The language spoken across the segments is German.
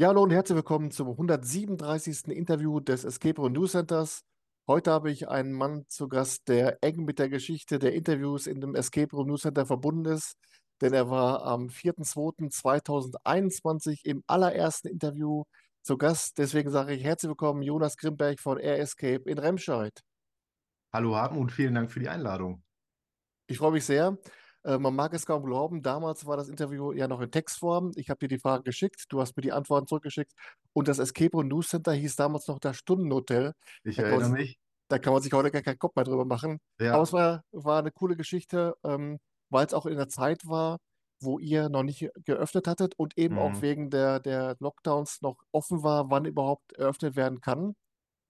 Ja, hallo und herzlich willkommen zum 137. Interview des Escape Room News Centers. Heute habe ich einen Mann zu Gast, der eng mit der Geschichte der Interviews in dem Escape Room News Center verbunden ist, denn er war am 4.2.2021 im allerersten Interview zu Gast. Deswegen sage ich herzlich willkommen, Jonas Grimberg von Air Escape in Remscheid. Hallo Hartmut, vielen Dank für die Einladung. Ich freue mich sehr. Äh, man mag es kaum glauben, damals war das Interview ja noch in Textform. Ich habe dir die Fragen geschickt, du hast mir die Antworten zurückgeschickt. Und das Escape Room News Center hieß damals noch das Stundenhotel. Ich Da erinnere man, mich. da kann man sich heute gar keinen Kopf mehr drüber machen. Aber Ja. es war, war eine coole Geschichte, ähm, weil es auch in der Zeit war, wo ihr noch nicht geöffnet hattet und eben auch Mhm. wegen der, der Lockdowns noch offen war, wann überhaupt eröffnet werden kann.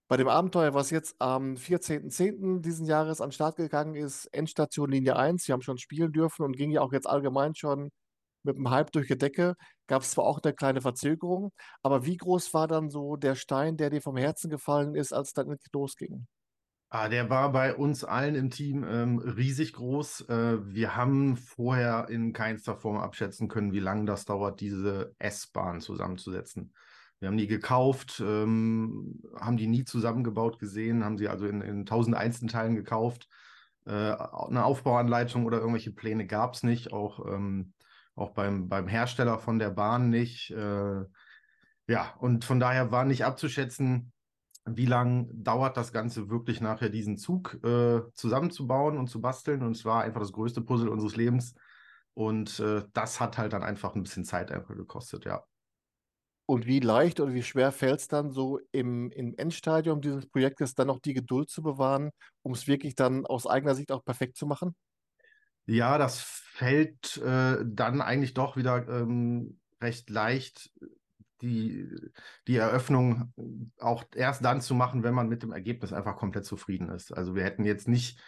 Bei dem Abenteuer, was jetzt am 14.10. diesen Jahres an den Start gegangen ist, Endstation Linie 1, wir haben schon spielen dürfen und ging ja auch jetzt allgemein schon mit dem Hype durch die Decke, gab es zwar auch eine kleine Verzögerung, aber wie groß war dann so der Stein, der dir vom Herzen gefallen ist, als dann losging? Ah, der war bei uns allen im Team ähm, riesig groß. Äh, wir haben vorher in keinster Form abschätzen können, wie lange das dauert, diese S-Bahn zusammenzusetzen. Wir haben die gekauft, ähm, haben die nie zusammengebaut gesehen, haben sie also in, in tausend Einzelteilen gekauft. Äh, eine Aufbauanleitung oder irgendwelche Pläne gab es nicht, auch, ähm, auch beim, beim Hersteller von der Bahn nicht. Äh, ja, und von daher war nicht abzuschätzen, wie lang dauert das Ganze wirklich nachher, diesen Zug äh, zusammenzubauen und zu basteln. Und es war einfach das größte Puzzle unseres Lebens. Und äh, das hat halt dann einfach ein bisschen Zeit einfach gekostet, ja. Und wie leicht oder wie schwer fällt es dann so im, im Endstadium dieses Projektes dann noch die Geduld zu bewahren, um es wirklich dann aus eigener Sicht auch perfekt zu machen? Ja, das fällt äh, dann eigentlich doch wieder ähm, recht leicht, die, die Eröffnung auch erst dann zu machen, wenn man mit dem Ergebnis einfach komplett zufrieden ist. Also wir hätten jetzt nicht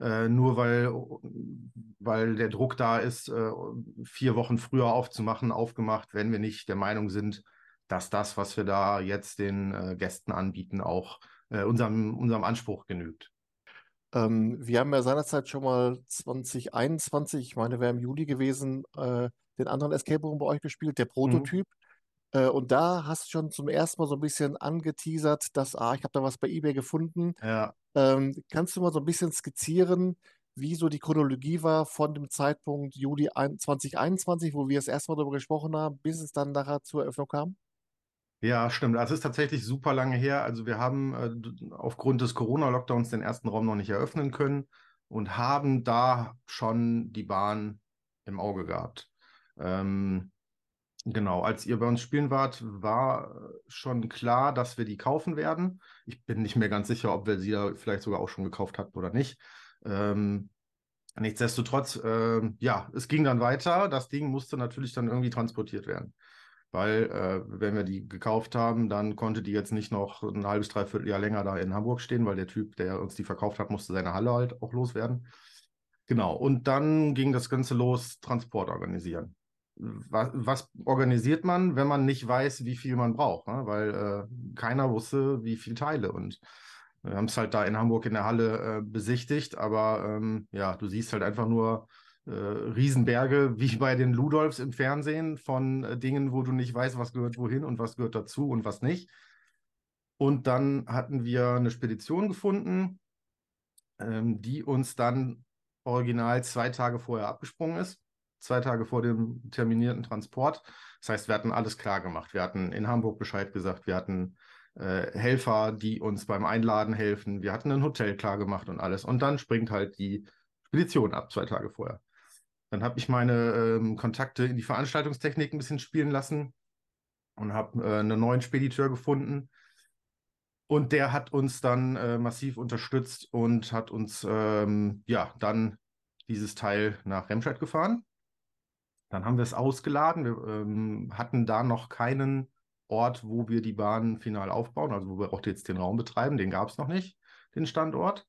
äh, nur weil, weil der Druck da ist, äh, vier Wochen früher aufzumachen, aufgemacht, wenn wir nicht der Meinung sind, dass das, was wir da jetzt den äh, Gästen anbieten, auch äh, unserem, unserem Anspruch genügt. Ähm, wir haben ja seinerzeit schon mal 2021, ich meine, wäre im Juli gewesen, äh, den anderen Escape Room bei euch gespielt, der Mhm. Prototyp. Äh, und da hast du schon zum ersten Mal so ein bisschen angeteasert, dass, ah, ich habe da was bei eBay gefunden. Ja. Ähm, kannst du mal so ein bisschen skizzieren, wie so die Chronologie war von dem Zeitpunkt Juli ein- 2021, wo wir das erste Mal darüber gesprochen haben, bis es dann nachher zur Eröffnung kam? Ja, stimmt. Das ist tatsächlich super lange her. Also wir haben äh, aufgrund des Corona-Lockdowns den ersten Raum noch nicht eröffnen können und haben da schon die Bahn im Auge gehabt. Ähm, genau, als ihr bei uns spielen wart, war äh, schon klar, dass wir die kaufen werden. Ich bin nicht mehr ganz sicher, ob wir sie da vielleicht sogar auch schon gekauft hatten oder nicht. Ähm, nichtsdestotrotz, ähm, ja, es ging dann weiter. Das Ding musste natürlich dann irgendwie transportiert werden. Weil, äh, wenn wir die gekauft haben, dann konnte die jetzt nicht noch ein halbes, dreiviertel Jahr länger da in Hamburg stehen, weil der Typ, der uns die verkauft hat, musste seine Halle halt auch loswerden. Genau. Und dann ging das Ganze los, Transport organisieren. Was, was organisiert man, wenn man nicht weiß, wie viel man braucht? Ne? Weil äh, keiner wusste, wie viel Teile. Und wir haben es halt da in Hamburg in der Halle äh, besichtigt, aber ähm, ja, du siehst halt einfach nur äh, Riesenberge wie bei den Ludolfs im Fernsehen von äh, Dingen, wo du nicht weißt, was gehört wohin und was gehört dazu und was nicht. Und dann hatten wir eine Spedition gefunden, ähm, die uns dann original zwei Tage vorher abgesprungen ist. Zwei Tage vor dem terminierten Transport. Das heißt, wir hatten alles klar gemacht. Wir hatten in Hamburg Bescheid gesagt. Wir hatten äh, Helfer, die uns beim Einladen helfen. Wir hatten ein Hotel klar gemacht und alles. Und dann springt halt die Spedition ab, zwei Tage vorher. Dann habe ich meine ähm, Kontakte in die Veranstaltungstechnik ein bisschen spielen lassen und habe äh, einen neuen Spediteur gefunden. Und der hat uns dann äh, massiv unterstützt und hat uns ähm, ja dann dieses Teil nach Remscheid gefahren. Dann haben wir es ausgeladen. Wir ähm, hatten da noch keinen Ort, wo wir die Bahn final aufbauen, also wo wir auch jetzt den Raum betreiben. Den gab es noch nicht, den Standort.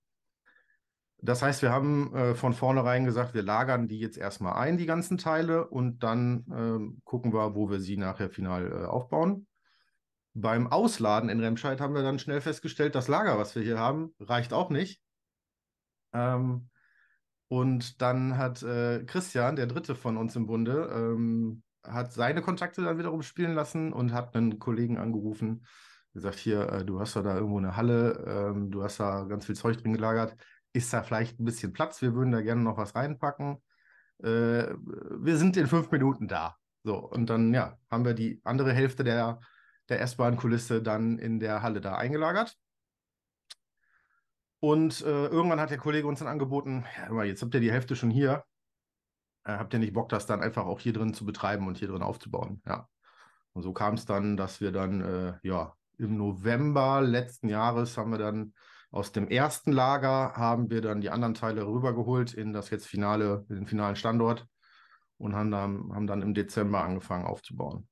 Das heißt, wir haben äh, von vornherein gesagt, wir lagern die jetzt erstmal ein, die ganzen Teile, und dann ähm, gucken wir, wo wir sie nachher final äh, aufbauen. Beim Ausladen in Remscheid haben wir dann schnell festgestellt, das Lager, was wir hier haben, reicht auch nicht. Ähm, und dann hat äh, Christian, der dritte von uns im Bunde, ähm, hat seine Kontakte dann wiederum spielen lassen und hat einen Kollegen angerufen, gesagt, hier, äh, du hast da irgendwo eine Halle, ähm, du hast da ganz viel Zeug drin gelagert, ist da vielleicht ein bisschen Platz, wir würden da gerne noch was reinpacken. Äh, wir sind in fünf Minuten da. So, und dann, ja, haben wir die andere Hälfte der, der S-Bahn-Kulisse dann in der Halle da eingelagert. Und äh, irgendwann hat der Kollege uns dann angeboten, ja, jetzt habt ihr die Hälfte schon hier, äh, habt ihr nicht Bock, das dann einfach auch hier drin zu betreiben und hier drin aufzubauen? Ja. Und so kam es dann, dass wir dann, äh, ja, im November letzten Jahres haben wir dann aus dem ersten Lager haben wir dann die anderen Teile rübergeholt in das jetzt finale, in den finalen Standort und haben dann, haben dann im Dezember angefangen aufzubauen.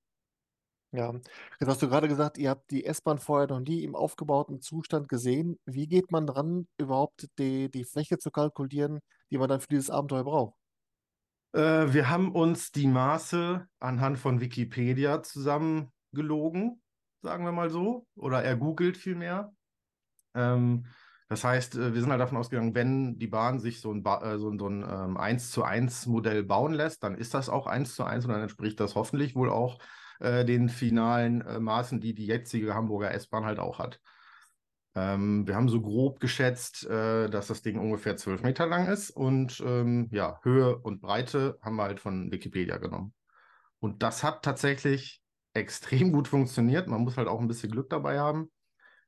Ja, jetzt hast du gerade gesagt, ihr habt die S-Bahn vorher noch nie im aufgebauten Zustand gesehen. Wie geht man dran, überhaupt die, die Fläche zu kalkulieren, die man dann für dieses Abenteuer braucht? Äh, wir haben uns die Maße anhand von Wikipedia zusammengelogen, sagen wir mal so, oder ergoogelt vielmehr. Ähm, das heißt, äh, wir sind halt davon ausgegangen, wenn die Bahn sich so ein, ba äh, so, so ein ähm, 1 zu 1 Modell bauen lässt, dann ist das auch 1 zu 1 und dann entspricht das hoffentlich wohl auch äh, den finalen äh, Maßen, die die jetzige Hamburger S-Bahn halt auch hat. Ähm, wir haben so grob geschätzt, äh, dass das Ding ungefähr 12 Meter lang ist und ähm, ja, Höhe und Breite haben wir halt von Wikipedia genommen. Und das hat tatsächlich extrem gut funktioniert. Man muss halt auch ein bisschen Glück dabei haben.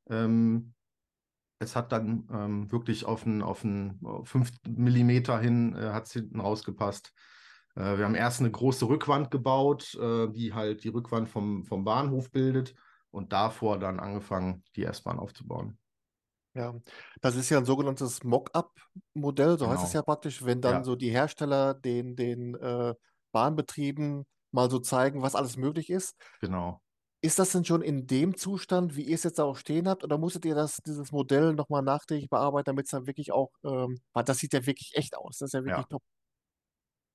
Ähm, es hat dann ähm, wirklich auf einen, auf 5 Millimeter hin, äh, hat es hinten rausgepasst. Äh, wir haben erst eine große Rückwand gebaut, äh, die halt die Rückwand vom, vom Bahnhof bildet und davor dann angefangen, die S-Bahn aufzubauen. Ja, das ist ja ein sogenanntes Mock-up-Modell, so heißt es Genau. ja praktisch, wenn dann Ja, so die Hersteller den, den äh, Bahnbetrieben mal so zeigen, was alles möglich ist. genau. Ist das denn schon in dem Zustand, wie ihr es jetzt auch stehen habt, oder musstet ihr das, dieses Modell nochmal nachträglich bearbeiten, damit es dann wirklich auch, ähm, weil das sieht ja wirklich echt aus, das ist ja wirklich Ja. top.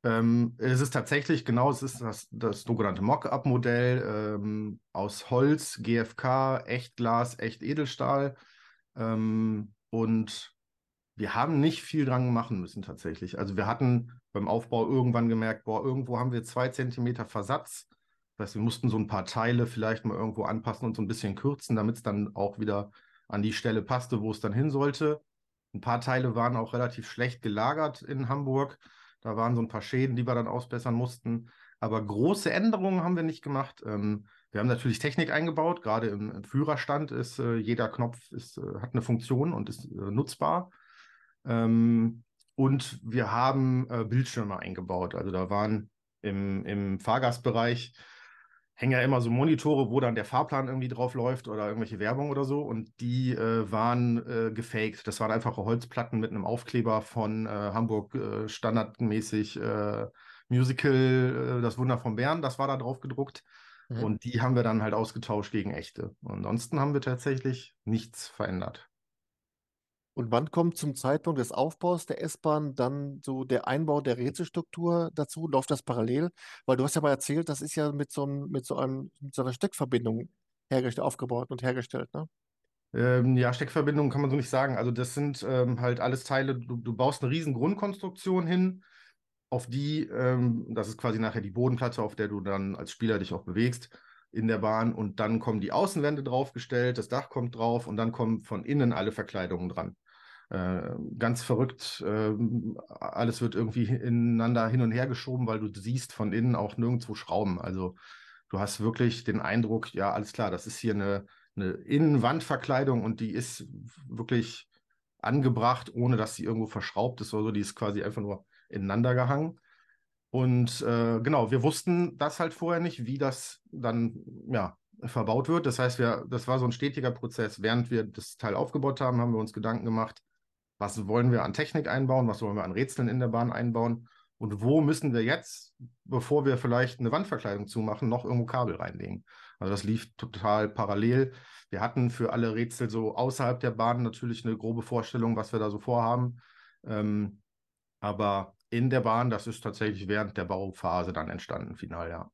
Ähm, es ist tatsächlich genau, es ist das, das sogenannte Mock-up-Modell ähm, aus Holz, GFK, Echtglas, Echt-Edelstahl. Ähm, und wir haben nicht viel dran machen müssen tatsächlich. Also wir hatten beim Aufbau irgendwann gemerkt, boah, irgendwo haben wir zwei Zentimeter Versatz. Das heißt, wir mussten so ein paar Teile vielleicht mal irgendwo anpassen und so ein bisschen kürzen, damit es dann auch wieder an die Stelle passte, wo es dann hin sollte. Ein paar Teile waren auch relativ schlecht gelagert in Hamburg. Da waren so ein paar Schäden, die wir dann ausbessern mussten. Aber große Änderungen haben wir nicht gemacht. Ähm, wir haben natürlich Technik eingebaut. Gerade im, im Führerstand ist äh, jeder Knopf ist, äh, hat eine Funktion und ist äh, nutzbar. Ähm, und wir haben äh, Bildschirme eingebaut. Also da waren im, im Fahrgastbereich hängen ja immer so Monitore, wo dann der Fahrplan irgendwie drauf läuft oder irgendwelche Werbung oder so. Und die äh, waren äh, gefaked. Das waren einfache Holzplatten mit einem Aufkleber von äh, Hamburg äh, standardmäßig äh, Musical äh, Das Wunder von Bern. Das war da drauf gedruckt. Mhm. Und die haben wir dann halt ausgetauscht gegen echte. Ansonsten haben wir tatsächlich nichts verändert. Und wann kommt zum Zeitpunkt des Aufbaus der S-Bahn dann so der Einbau der Rätselstruktur dazu? Läuft das parallel? Weil du hast ja mal erzählt, das ist ja mit so, einem, mit so, einem, mit so einer Steckverbindung hergestellt, aufgebaut und hergestellt, ne? Ähm, ja, Steckverbindungen kann man so nicht sagen. Also das sind ähm, halt alles Teile, du, du baust eine riesen Grundkonstruktion hin, auf die, ähm, das ist quasi nachher die Bodenplatte, auf der du dann als Spieler dich auch bewegst in der Bahn und dann kommen die Außenwände draufgestellt, das Dach kommt drauf und dann kommen von innen alle Verkleidungen dran. Äh, ganz verrückt, äh, alles wird irgendwie ineinander hin und her geschoben, weil du siehst von innen auch nirgendwo Schrauben. Also du hast wirklich den Eindruck, ja, alles klar, das ist hier eine, eine Innenwandverkleidung und die ist wirklich angebracht, ohne dass sie irgendwo verschraubt ist oder so. Die ist quasi einfach nur ineinander gehangen. Und äh, genau, wir wussten das halt vorher nicht, wie das dann ja, verbaut wird. Das heißt, wir, das war so ein stetiger Prozess. Während wir das Teil aufgebaut haben, haben wir uns Gedanken gemacht, was wollen wir an Technik einbauen, was wollen wir an Rätseln in der Bahn einbauen und wo müssen wir jetzt, bevor wir vielleicht eine Wandverkleidung zumachen, noch irgendwo Kabel reinlegen. Also das lief total parallel. Wir hatten für alle Rätsel so außerhalb der Bahn natürlich eine grobe Vorstellung, was wir da so vorhaben. Ähm, aber in der Bahn, das ist tatsächlich während der Bauphase dann entstanden, final, ja.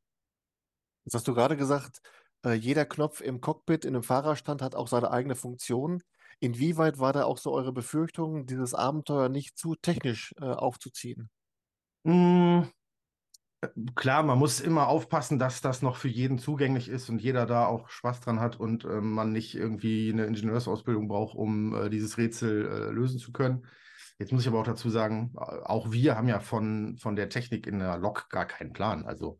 Jetzt hast du gerade gesagt, äh, jeder Knopf im Cockpit, in einem Fahrerstand hat auch seine eigene Funktion. Inwieweit war da auch so eure Befürchtung, dieses Abenteuer nicht zu technisch äh, aufzuziehen? Mm, klar, man muss immer aufpassen, dass das noch für jeden zugänglich ist und jeder da auch Spaß dran hat und äh, man nicht irgendwie eine Ingenieursausbildung braucht, um äh, dieses Rätsel äh, lösen zu können. Jetzt muss ich aber auch dazu sagen, auch wir haben ja von, von der Technik in der Lok gar keinen Plan. Also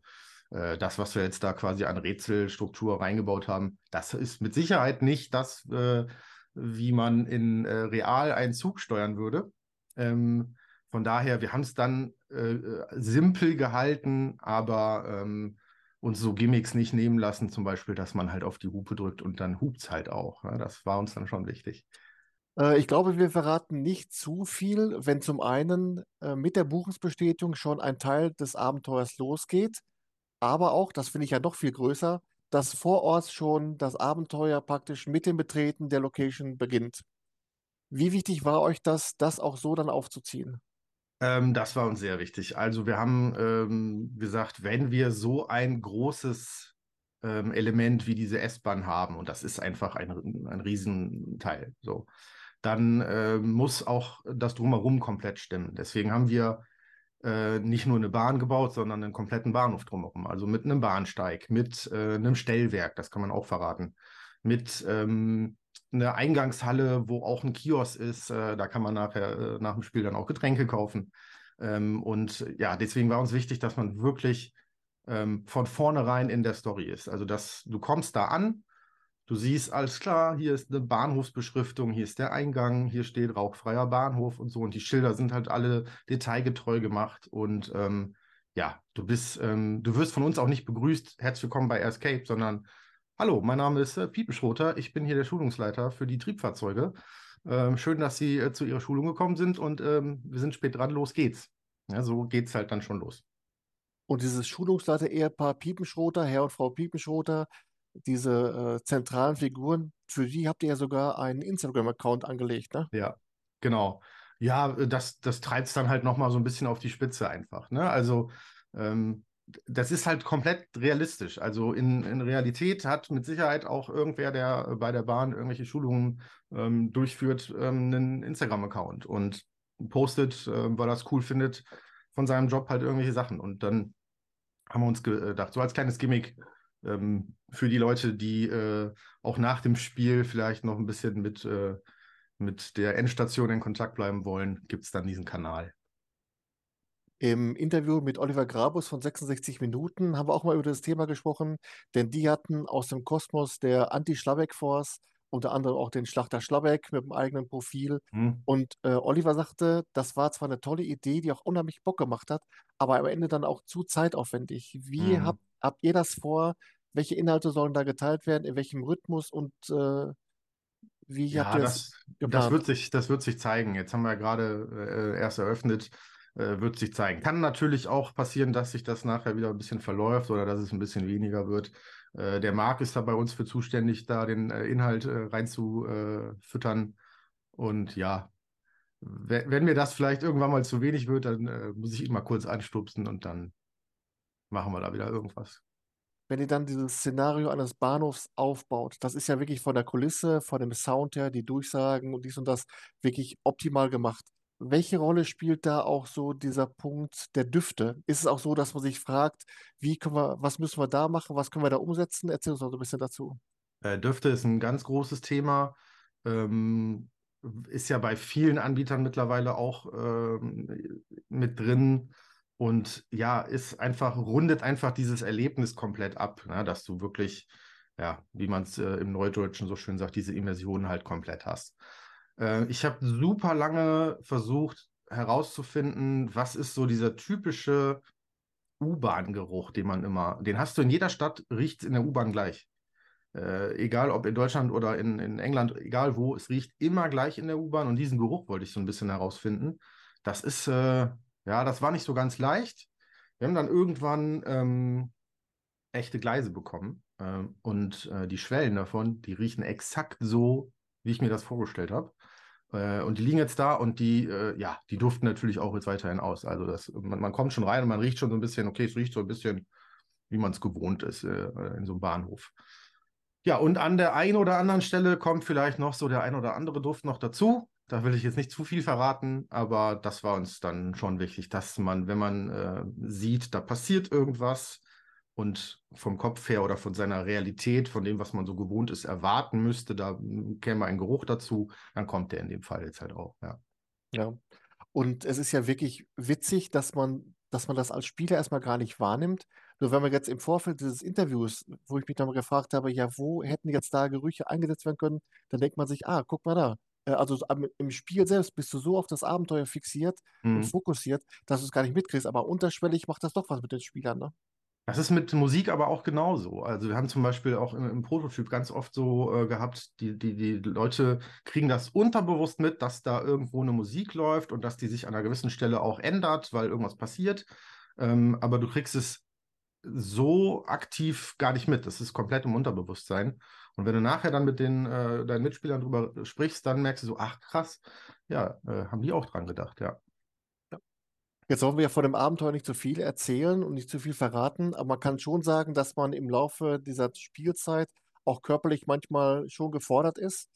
äh, das, was wir jetzt da quasi an Rätselstruktur reingebaut haben, das ist mit Sicherheit nicht das, äh, wie man in äh, real einen Zug steuern würde. Ähm, von daher, wir haben es dann äh, simpel gehalten, aber ähm, uns so Gimmicks nicht nehmen lassen, zum Beispiel, dass man halt auf die Hupe drückt und dann hupt es halt auch. Ne? Das war uns dann schon wichtig. Äh, ich glaube, wir verraten nicht zu viel, wenn zum einen äh, mit der Buchungsbestätigung schon ein Teil des Abenteuers losgeht, aber auch, das finde ich ja noch viel größer, dass vor Ort schon das Abenteuer praktisch mit dem Betreten der Location beginnt. Wie wichtig war euch das, das auch so dann aufzuziehen? Ähm, das war uns sehr wichtig. Also wir haben ähm, gesagt, wenn wir so ein großes ähm, Element wie diese S-Bahn haben, und das ist einfach ein, ein Riesenteil, so, dann äh, muss auch das drumherum komplett stimmen. Deswegen haben wir äh, nicht nur eine Bahn gebaut, sondern einen kompletten Bahnhof drumherum. Also mit einem Bahnsteig, mit äh, einem Stellwerk, das kann man auch verraten, mit ähm, eine Eingangshalle, wo auch ein Kiosk ist. Äh, da kann man nachher äh, nach dem Spiel dann auch Getränke kaufen. Ähm, und ja, deswegen war uns wichtig, dass man wirklich ähm, von vornherein in der Story ist. Also, dass du kommst da an, du siehst, alles klar, hier ist eine Bahnhofsbeschriftung, hier ist der Eingang, hier steht rauchfreier Bahnhof und so. Und die Schilder sind halt alle detailgetreu gemacht. Und ähm, ja, du bist, ähm, du wirst von uns auch nicht begrüßt, herzlich willkommen bei Escape, sondern Hallo, mein Name ist äh, Piepenschroter. Ich bin hier der Schulungsleiter für die Triebfahrzeuge. Ähm, schön, dass Sie äh, zu Ihrer Schulung gekommen sind und ähm, wir sind spät dran. Los geht's. Ja, so geht's halt dann schon los. Und dieses Schulungsleiter-Ehepaar Piepenschroter, Herr und Frau Piepenschroter, diese äh, zentralen Figuren, für die habt ihr ja sogar einen Instagram-Account angelegt, ne? Ja, genau. Ja, äh, das, das treibt es dann halt nochmal so ein bisschen auf die Spitze einfach. Ne? Also ähm, das ist halt komplett realistisch. Also in, in Realität hat mit Sicherheit auch irgendwer, der bei der Bahn irgendwelche Schulungen ähm, durchführt, ähm, einen Instagram-Account und postet, äh, weil er es cool findet, von seinem Job halt irgendwelche Sachen. Und dann haben wir uns gedacht, so als kleines Gimmick ähm, für die Leute, die äh, auch nach dem Spiel vielleicht noch ein bisschen mit, äh, mit der Endstation in Kontakt bleiben wollen, gibt es dann diesen Kanal. Im Interview mit Oliver Grabus von 66 Minuten haben wir auch mal über das Thema gesprochen, denn die hatten aus dem Kosmos der Anti-Schlabeck-Force unter anderem auch den Schlachter Schlabeck mit dem eigenen Profil. Hm. Und äh, Oliver sagte, das war zwar eine tolle Idee, die auch unheimlich Bock gemacht hat, aber am Ende dann auch zu zeitaufwendig. Wie hm. habt, habt ihr das vor? Welche Inhalte sollen da geteilt werden? In welchem Rhythmus? Und äh, wie ja, habt ihr das, das, das wird sich, das wird sich zeigen. Jetzt haben wir ja gerade äh, erst eröffnet äh, wird sich zeigen. Kann natürlich auch passieren, dass sich das nachher wieder ein bisschen verläuft oder dass es ein bisschen weniger wird. Äh, der Marc ist da bei uns für zuständig, da den äh, Inhalt äh, reinzufüttern. Und ja, wenn mir das vielleicht irgendwann mal zu wenig wird, dann muss ich ihn mal kurz anstupsen und dann machen wir da wieder irgendwas wenn ihr dann dieses Szenario eines Bahnhofs aufbaut, das ist ja wirklich von der Kulisse, von dem Sound her, die Durchsagen und dies und das wirklich optimal gemacht. Welche Rolle spielt da auch so dieser Punkt der Düfte? Ist es auch so, dass man sich fragt, wie können wir, was müssen wir da machen, was können wir da umsetzen? Erzähl uns noch ein bisschen dazu. Äh, Düfte ist ein ganz großes Thema. Ähm, ist ja bei vielen Anbietern mittlerweile auch ähm, mit drin. Und ja, ist einfach, rundet einfach dieses Erlebnis komplett ab, ne? dass du wirklich, ja, wie man es äh, im Neudeutschen so schön sagt, diese Immersion halt komplett hast. Äh, ich habe super lange versucht herauszufinden, was ist so dieser typische U-Bahn-Geruch, den man immer, den hast du in jeder Stadt, riecht es in der U-Bahn gleich. Äh, egal ob in Deutschland oder in, in England, egal wo, es riecht immer gleich in der U-Bahn und diesen Geruch wollte ich so ein bisschen herausfinden. Das ist, äh, ja, das war nicht so ganz leicht. Wir haben dann irgendwann ähm, echte Gleise bekommen äh, und äh, die Schwellen davon, die riechen exakt so, wie ich mir das vorgestellt habe. Äh, und die liegen jetzt da und die, äh, ja, die duften natürlich auch jetzt weiterhin aus. Also das, man, man, kommt schon rein und man riecht schon so ein bisschen, okay, es riecht so ein bisschen, wie man es gewohnt ist äh, in so einem Bahnhof. Ja, und an der einen oder anderen Stelle kommt vielleicht noch so der ein oder andere Duft noch dazu. Da will ich jetzt nicht zu viel verraten, aber das war uns dann schon wichtig, dass man, wenn man äh, sieht, da passiert irgendwas und vom Kopf her oder von seiner Realität, von dem, was man so gewohnt ist, erwarten müsste, da käme ein Geruch dazu, dann kommt der in dem Fall jetzt halt auch, ja. Ja. Und es ist ja wirklich witzig, dass man, dass man das als Spieler erstmal gar nicht wahrnimmt. Nur wenn man jetzt im Vorfeld dieses Interviews, wo ich mich dann mal gefragt habe, ja, wo hätten jetzt da Gerüche eingesetzt werden können, dann denkt man sich, ah, guck mal da. Äh, Also im Spiel selbst bist du so auf das Abenteuer fixiert und Mhm. fokussiert, dass du es gar nicht mitkriegst. Aber unterschwellig macht das doch was mit den Spielern, ne? Das ist mit Musik aber auch genauso. Also wir haben zum Beispiel auch im, im Prototyp ganz oft so äh, gehabt, die, die, die Leute kriegen das unterbewusst mit, dass da irgendwo eine Musik läuft und dass die sich an einer gewissen Stelle auch ändert, weil irgendwas passiert. Ähm, aber du kriegst es so aktiv gar nicht mit. Das ist komplett im Unterbewusstsein. Und wenn du nachher dann mit den, äh, deinen Mitspielern drüber sprichst, dann merkst du so, ach krass, ja, äh, haben die auch dran gedacht, ja. Jetzt wollen wir ja von dem Abenteuer nicht zu viel erzählen und nicht zu viel verraten, aber man kann schon sagen, dass man im Laufe dieser Spielzeit auch körperlich manchmal schon gefordert ist.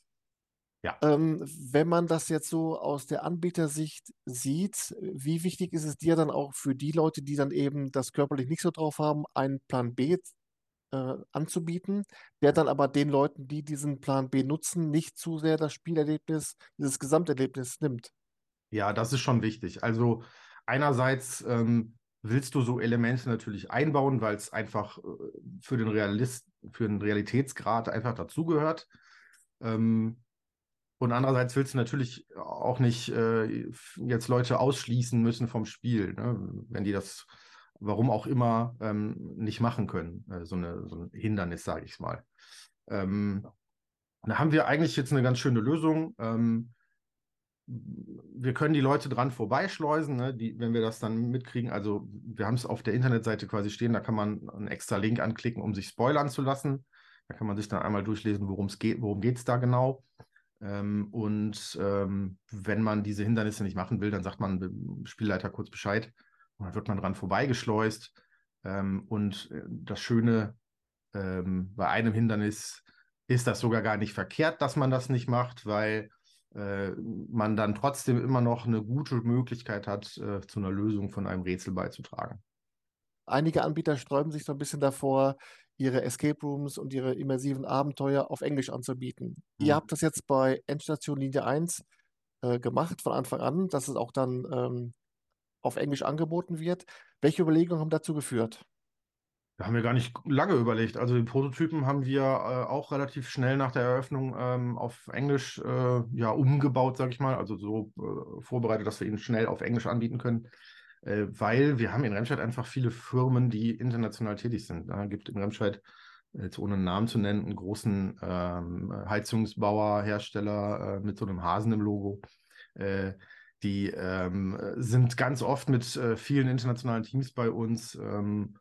Ja. Ähm, wenn man das jetzt so aus der Anbietersicht sieht, wie wichtig ist es dir dann auch für die Leute, die dann eben das körperlich nicht so drauf haben, einen Plan B äh, anzubieten, der dann aber den Leuten, die diesen Plan B nutzen, nicht zu sehr das Spielerlebnis, dieses Gesamterlebnis nimmt? Ja, das ist schon wichtig. Also einerseits ähm, willst du so Elemente natürlich einbauen, weil es einfach äh, für den Realist, für den Realitätsgrad einfach dazugehört. Ähm, und andererseits willst du natürlich auch nicht äh, jetzt Leute ausschließen müssen vom Spiel, ne? wenn die das, warum auch immer, ähm, nicht machen können. Äh, so, eine, so ein Hindernis, sage ich mal. Ähm, da haben wir eigentlich jetzt eine ganz schöne Lösung. Ähm, wir können die Leute dran vorbeischleusen, ne, die, wenn wir das dann mitkriegen. Also wir haben es auf der Internetseite quasi stehen, da kann man einen extra Link anklicken, um sich spoilern zu lassen. Da kann man sich dann einmal durchlesen, worum es geht, worum geht es da genau. Ähm, und ähm, wenn man diese Hindernisse nicht machen will, dann sagt man dem Spielleiter kurz Bescheid dann wird man dran vorbeigeschleust. Ähm, und äh, das Schöne ähm, bei einem Hindernis ist das sogar gar nicht verkehrt, dass man das nicht macht, weil äh, man dann trotzdem immer noch eine gute Möglichkeit hat, äh, zu einer Lösung von einem Rätsel beizutragen. Einige Anbieter sträuben sich so ein bisschen davor, ihre Escape Rooms und ihre immersiven Abenteuer auf Englisch anzubieten. Mhm. Ihr habt das jetzt bei Endstation Linie 1 äh, gemacht von Anfang an, dass es auch dann ähm, auf Englisch angeboten wird. Welche Überlegungen haben dazu geführt? Da haben wir gar nicht lange überlegt. Also den Prototypen haben wir äh, auch relativ schnell nach der Eröffnung ähm, auf Englisch äh, ja, umgebaut, sage ich mal. Also so äh, vorbereitet, dass wir ihn schnell auf Englisch anbieten können. Äh, weil wir haben in Remscheid einfach viele Firmen, die international tätig sind. Da gibt in Remscheid, jetzt ohne einen Namen zu nennen, einen großen ähm, Heizungsbauer, Hersteller äh, mit so einem Hasen im Logo. Die ähm, sind ganz oft mit äh, vielen internationalen Teams bei uns. Ähm,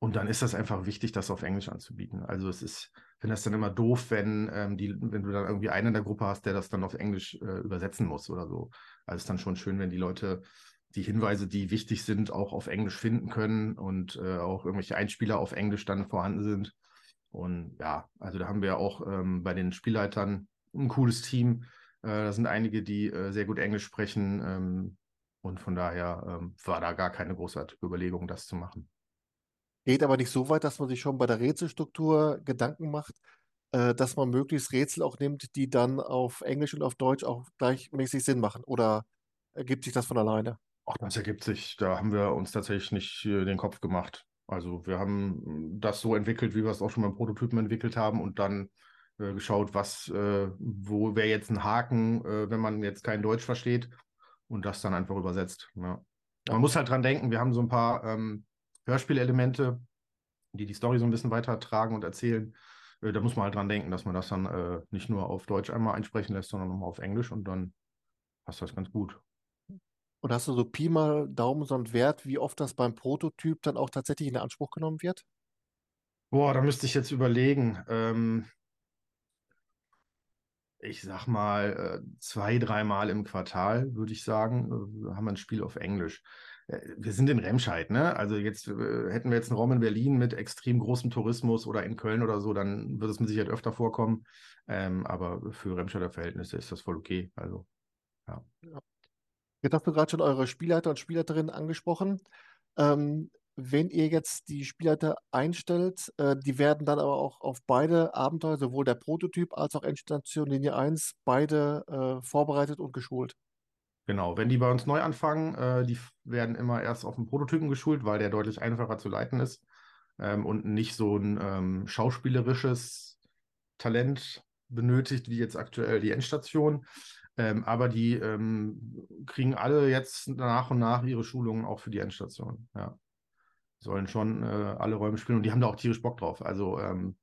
und dann ist das einfach wichtig, das auf Englisch anzubieten. Also es ist, finde das dann immer doof, wenn, ähm, die, wenn du dann irgendwie einen in der Gruppe hast, der das dann auf Englisch äh, übersetzen muss oder so. Also es ist dann schon schön, wenn die Leute die Hinweise, die wichtig sind, auch auf Englisch finden können und äh, auch irgendwelche Einspieler auf Englisch dann vorhanden sind. Und ja, also da haben wir auch ähm, bei den Spielleitern ein cooles Team. Äh, da sind einige, die äh, sehr gut Englisch sprechen. Ähm, und von daher ähm, war da gar keine großartige Überlegung, das zu machen. Geht aber nicht so weit, dass man sich schon bei der Rätselstruktur Gedanken macht, äh, dass man möglichst Rätsel auch nimmt, die dann auf Englisch und auf Deutsch auch gleichmäßig Sinn machen. Oder ergibt sich das von alleine? Ach, das ergibt sich. Da haben wir uns tatsächlich nicht äh, den Kopf gemacht. Also wir haben das so entwickelt, wie wir es auch schon beim Prototypen entwickelt haben und dann äh, geschaut, was, äh, wo wäre jetzt ein Haken, äh, wenn man jetzt kein Deutsch versteht und das dann einfach übersetzt. Ja. Ja. Man muss halt dran denken, wir haben so ein paar ähm, Hörspielelemente, die die Story so ein bisschen weitertragen und erzählen. Äh, da muss man halt dran denken, dass man das dann äh, nicht nur auf Deutsch einmal einsprechen lässt, sondern nochmal auf Englisch und dann passt das ganz gut. Und hast du so Pi mal Daumen so einen Wert, wie oft das beim Prototyp dann auch tatsächlich in Anspruch genommen wird? Boah, da müsste ich jetzt überlegen. Ähm, ich sag mal, äh, zwei, dreimal im Quartal, würde ich sagen, äh, haben wir ein Spiel auf Englisch. Äh, wir sind in Remscheid, ne? Also jetzt hätten wir jetzt einen Raum in Berlin mit extrem großem Tourismus oder in Köln oder so, dann würde es mit Sicherheit öfter vorkommen. Ähm, aber für Remscheider Verhältnisse ist das voll okay. Also Ja. Jetzt hast du gerade schon eure Spielleiter und Spielleiterinnen angesprochen. Ähm, wenn ihr jetzt die Spielleiter einstellt, äh, die werden dann aber auch auf beide Abenteuer, sowohl der Prototyp als auch Endstation Linie 1, beide äh, vorbereitet und geschult. Genau, wenn die bei uns neu anfangen, äh, die werden immer erst auf den Prototypen geschult, weil der deutlich einfacher zu leiten ist ähm, und nicht so ein ähm, schauspielerisches Talent benötigt, wie jetzt aktuell die Endstation. Ähm, aber die ähm, kriegen alle jetzt nach und nach ihre Schulungen auch für die Endstation. Ja. Sollen schon äh, alle Räume spielen und die haben da auch tierisch Bock drauf. Also ähm,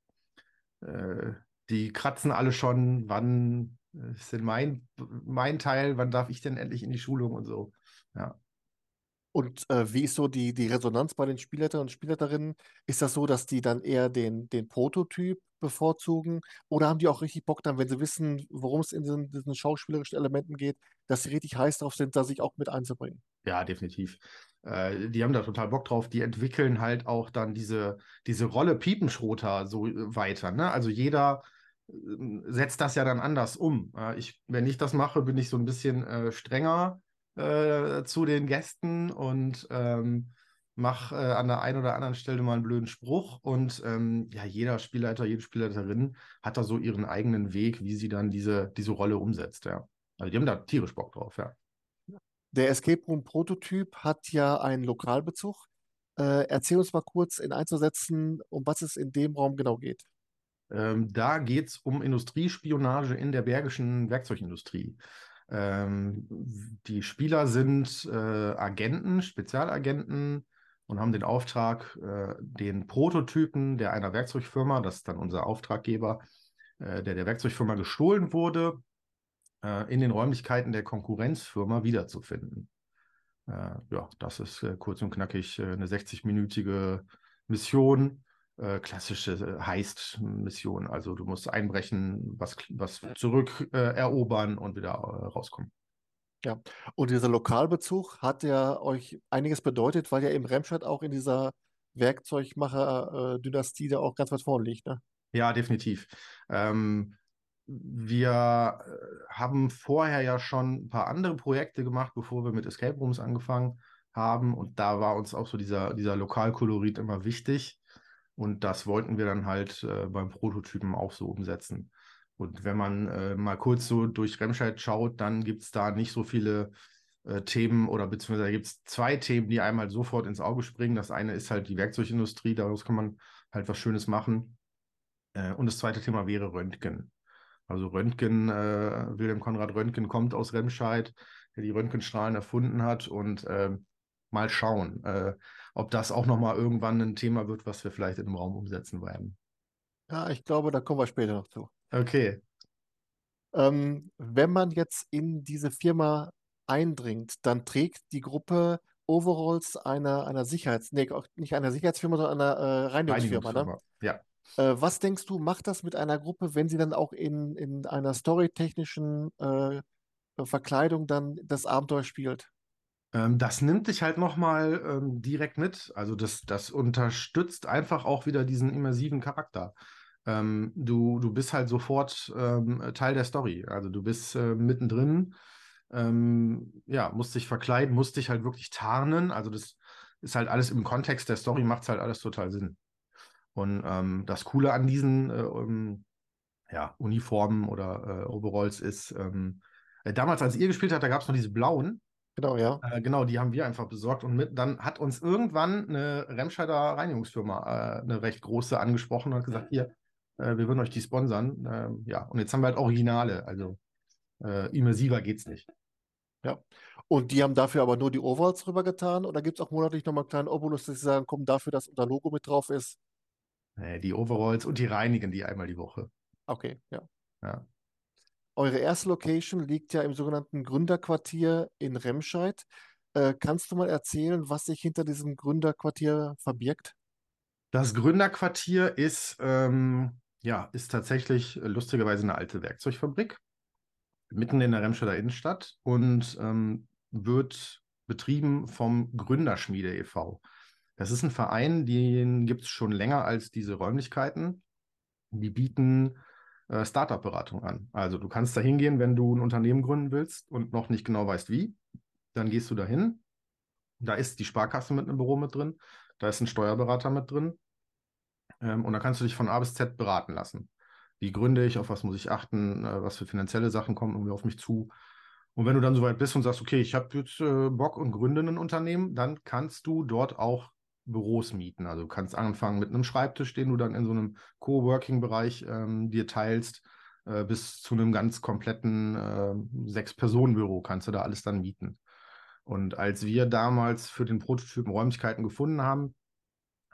äh, die kratzen alle schon, wann ist denn mein, mein Teil, wann darf ich denn endlich in die Schulung und so. Ja. Und äh, wie ist so die, die Resonanz bei den Spielleitern und Spielleiterinnen? Ist das so, dass die dann eher den, den Prototyp bevorzugen? Oder haben die auch richtig Bock dann, wenn sie wissen, worum es in diesen, diesen schauspielerischen Elementen geht, dass sie richtig heiß drauf sind, da sich auch mit einzubringen? Ja, definitiv. Äh, die haben da total Bock drauf. Die entwickeln halt auch dann diese, diese Rolle Piepenschroter so äh, weiter. Ne? Also jeder äh, setzt das ja dann anders um. Äh, ich, wenn ich das mache, bin ich so ein bisschen äh, strenger äh, zu den Gästen und ähm, mache äh, an der einen oder anderen Stelle mal einen blöden Spruch. Und ähm, ja, jeder Spielleiter, jede Spielleiterin hat da so ihren eigenen Weg, wie sie dann diese, diese Rolle umsetzt. Ja. Also die haben da tierisch Bock drauf, ja. Der Escape Room Prototyp hat ja einen Lokalbezug. Äh, erzähl uns mal kurz in Einzelsätzen, um was es in dem Raum genau geht. Ähm, da geht es um Industriespionage in der bergischen Werkzeugindustrie. Ähm, die Spieler sind äh, Agenten, Spezialagenten und haben den Auftrag, äh, den Prototypen der einer Werkzeugfirma, das ist dann unser Auftraggeber, äh, der der Werkzeugfirma gestohlen wurde, äh, in den Räumlichkeiten der Konkurrenzfirma wiederzufinden. Äh, ja, das ist äh, kurz und knackig eine 60-minütige Mission äh, klassische äh, Heist-Mission. Also du musst einbrechen, was, was zurück äh, erobern und wieder äh, rauskommen. Ja, und dieser Lokalbezug hat ja euch einiges bedeutet, weil ja eben Remscheid auch in dieser Werkzeugmacher-Dynastie da auch ganz weit vorne liegt, ne? Ja, definitiv. Ähm, wir äh, haben vorher ja schon ein paar andere Projekte gemacht, bevor wir mit Escape Rooms angefangen haben. Und da war uns auch so dieser, dieser Lokalkolorit immer wichtig. Und das wollten wir dann halt äh, beim Prototypen auch so umsetzen. Und wenn man äh, mal kurz so durch Remscheid schaut, dann gibt es da nicht so viele äh, Themen oder beziehungsweise gibt es zwei Themen, die einmal sofort ins Auge springen. Das eine ist halt die Werkzeugindustrie, daraus kann man halt was Schönes machen. Äh, und das zweite Thema wäre Röntgen. Also Röntgen, äh, Wilhelm Konrad Röntgen kommt aus Remscheid, der die Röntgenstrahlen erfunden hat und ähm, mal schauen, äh, ob das auch nochmal irgendwann ein Thema wird, was wir vielleicht im Raum umsetzen werden. Ja, ich glaube, da kommen wir später noch zu. Okay. Ähm, wenn man jetzt in diese Firma eindringt, dann trägt die Gruppe Overalls einer, einer Sicherheits-, nee, nicht einer Sicherheitsfirma, sondern einer äh, Reinigungsfirma, ne? Reinigungsfirma, ja. Äh, was denkst du, macht das mit einer Gruppe, wenn sie dann auch in, in einer storytechnischen äh, Verkleidung dann das Abenteuer spielt? Ähm, das nimmt dich halt nochmal ähm, direkt mit. Also das, das unterstützt einfach auch wieder diesen immersiven Charakter. Ähm, du, du bist halt sofort ähm, Teil der Story. Also du bist äh, mittendrin, ähm, ja, musst dich verkleiden, musst dich halt wirklich tarnen. Also das ist halt alles im Kontext der Story, macht es halt alles total Sinn. Und ähm, das Coole an diesen äh, ja, Uniformen oder äh, Overalls ist, äh, damals, als ihr gespielt habt, da gab es noch diese blauen. Genau, ja. Äh, genau, die haben wir einfach besorgt. Und mit, dann hat uns irgendwann eine Remscheider Reinigungsfirma, äh, eine recht große, angesprochen und hat gesagt, hier, äh, wir würden euch die sponsern. Ähm, ja, und jetzt haben wir halt Originale. Also immersiver geht's nicht. Ja. Und die haben dafür aber nur die Overalls rübergetan oder gibt es auch monatlich nochmal einen kleinen Obolus, dass sie sagen, komm, dafür, dass unser Logo mit drauf ist? Die Overalls und die reinigen die einmal die Woche. Okay, ja. Ja. Eure erste Location liegt ja im sogenannten Gründerquartier in Remscheid. Äh, kannst du mal erzählen, was sich hinter diesem Gründerquartier verbirgt? Das Gründerquartier ist, ähm, ja, ist tatsächlich äh, lustigerweise eine alte Werkzeugfabrik mitten in der Remscheider Innenstadt und ähm, wird betrieben vom Gründerschmiede e.V. Das ist ein Verein, den gibt es schon länger als diese Räumlichkeiten. Die bieten äh, Startup-Beratung an. Also du kannst da hingehen, wenn du ein Unternehmen gründen willst und noch nicht genau weißt wie, dann gehst du da hin. Da ist die Sparkasse mit einem Büro mit drin, da ist ein Steuerberater mit drin ähm, und da kannst du dich von A bis Z beraten lassen. Wie gründe ich, auf was muss ich achten, äh, was für finanzielle Sachen kommen irgendwie auf mich zu. Und wenn du dann soweit bist und sagst, okay, ich habe jetzt äh, Bock und gründe ein Unternehmen, dann kannst du dort auch Büros mieten. Also du kannst anfangen mit einem Schreibtisch, den du dann in so einem Coworking-Bereich ähm, dir teilst, äh, bis zu einem ganz kompletten äh, Sechs-Personen-Büro kannst du da alles dann mieten. Und als wir damals für den Prototypen Räumlichkeiten gefunden haben,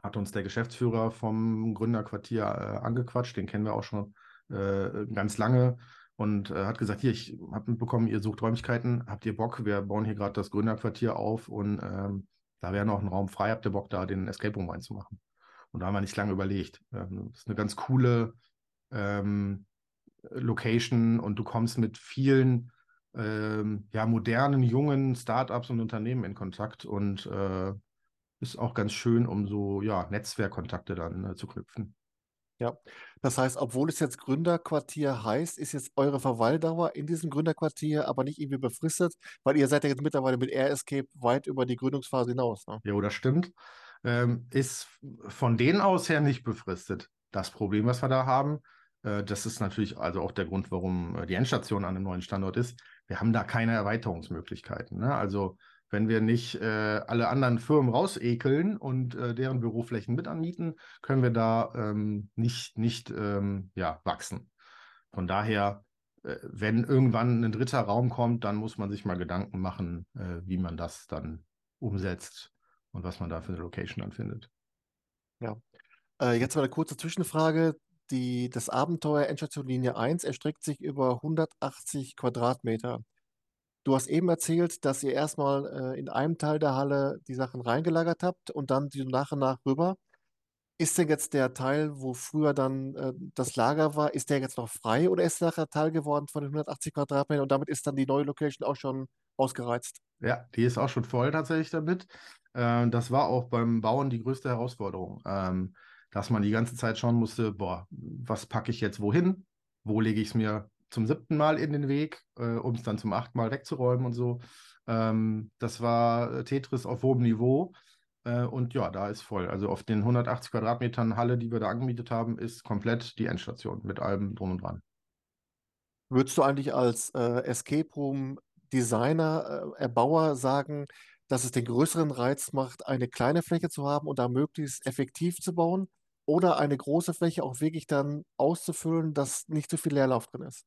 hat uns der Geschäftsführer vom Gründerquartier äh, angequatscht, den kennen wir auch schon äh, ganz lange und äh, hat gesagt, hier, ich habe mitbekommen, ihr sucht Räumlichkeiten, habt ihr Bock? Wir bauen hier gerade das Gründerquartier auf und ähm, da wäre noch ein Raum frei, habt ihr Bock, da den Escape Room reinzumachen? Und da haben wir nicht lange überlegt. Ähm, das ist eine ganz coole ähm, Location und du kommst mit vielen ähm, ja, modernen, jungen Startups und Unternehmen in Kontakt und äh, ist auch ganz schön, um so ja, Netzwerkkontakte dann äh, zu knüpfen. Ja, das heißt, obwohl es jetzt Gründerquartier heißt, ist jetzt eure Verweildauer in diesem Gründerquartier aber nicht irgendwie befristet, weil ihr seid ja jetzt mittlerweile mit Air Escape weit über die Gründungsphase hinaus. Ne? Ja, das stimmt. Ähm, ist von denen aus her nicht befristet. Das Problem, was wir da haben, äh, das ist natürlich also auch der Grund, warum äh, die Endstation an einem neuen Standort ist. Wir haben da keine Erweiterungsmöglichkeiten. Ne? Also wenn wir nicht äh, alle anderen Firmen rausekeln und äh, deren Büroflächen mit anmieten, können wir da ähm, nicht, nicht ähm, ja, wachsen. Von daher, äh, wenn irgendwann ein dritter Raum kommt, dann muss man sich mal Gedanken machen, äh, wie man das dann umsetzt und was man da für eine Location dann findet. Ja. Äh, jetzt mal eine kurze Zwischenfrage. Die, das Abenteuer Endstation Linie 1 erstreckt sich über 180 Quadratmeter. Du hast eben erzählt, dass ihr erstmal äh, in einem Teil der Halle die Sachen reingelagert habt und dann die nach und nach rüber. Ist denn jetzt der Teil, wo früher dann äh, das Lager war, ist der jetzt noch frei oder ist der nachher Teil geworden von den 180 Quadratmetern und damit ist dann die neue Location auch schon ausgereizt? Ja, die ist auch schon voll tatsächlich damit. Äh, das war auch beim Bauen die größte Herausforderung, ähm, dass man die ganze Zeit schauen musste, boah, was packe ich jetzt wohin? Wo lege ich es mir zum siebten Mal in den Weg, äh, um es dann zum achten Mal wegzuräumen und so. Ähm, das war Tetris auf hohem Niveau. Äh, und ja, da ist voll. Also auf den 180 Quadratmetern Halle, die wir da angemietet haben, ist komplett die Endstation mit allem drum und dran. Würdest du eigentlich als äh, Escape Room Designer, äh, Erbauer sagen, dass es den größeren Reiz macht, eine kleine Fläche zu haben und da möglichst effektiv zu bauen? Oder eine große Fläche auch wirklich dann auszufüllen, dass nicht so viel Leerlauf drin ist?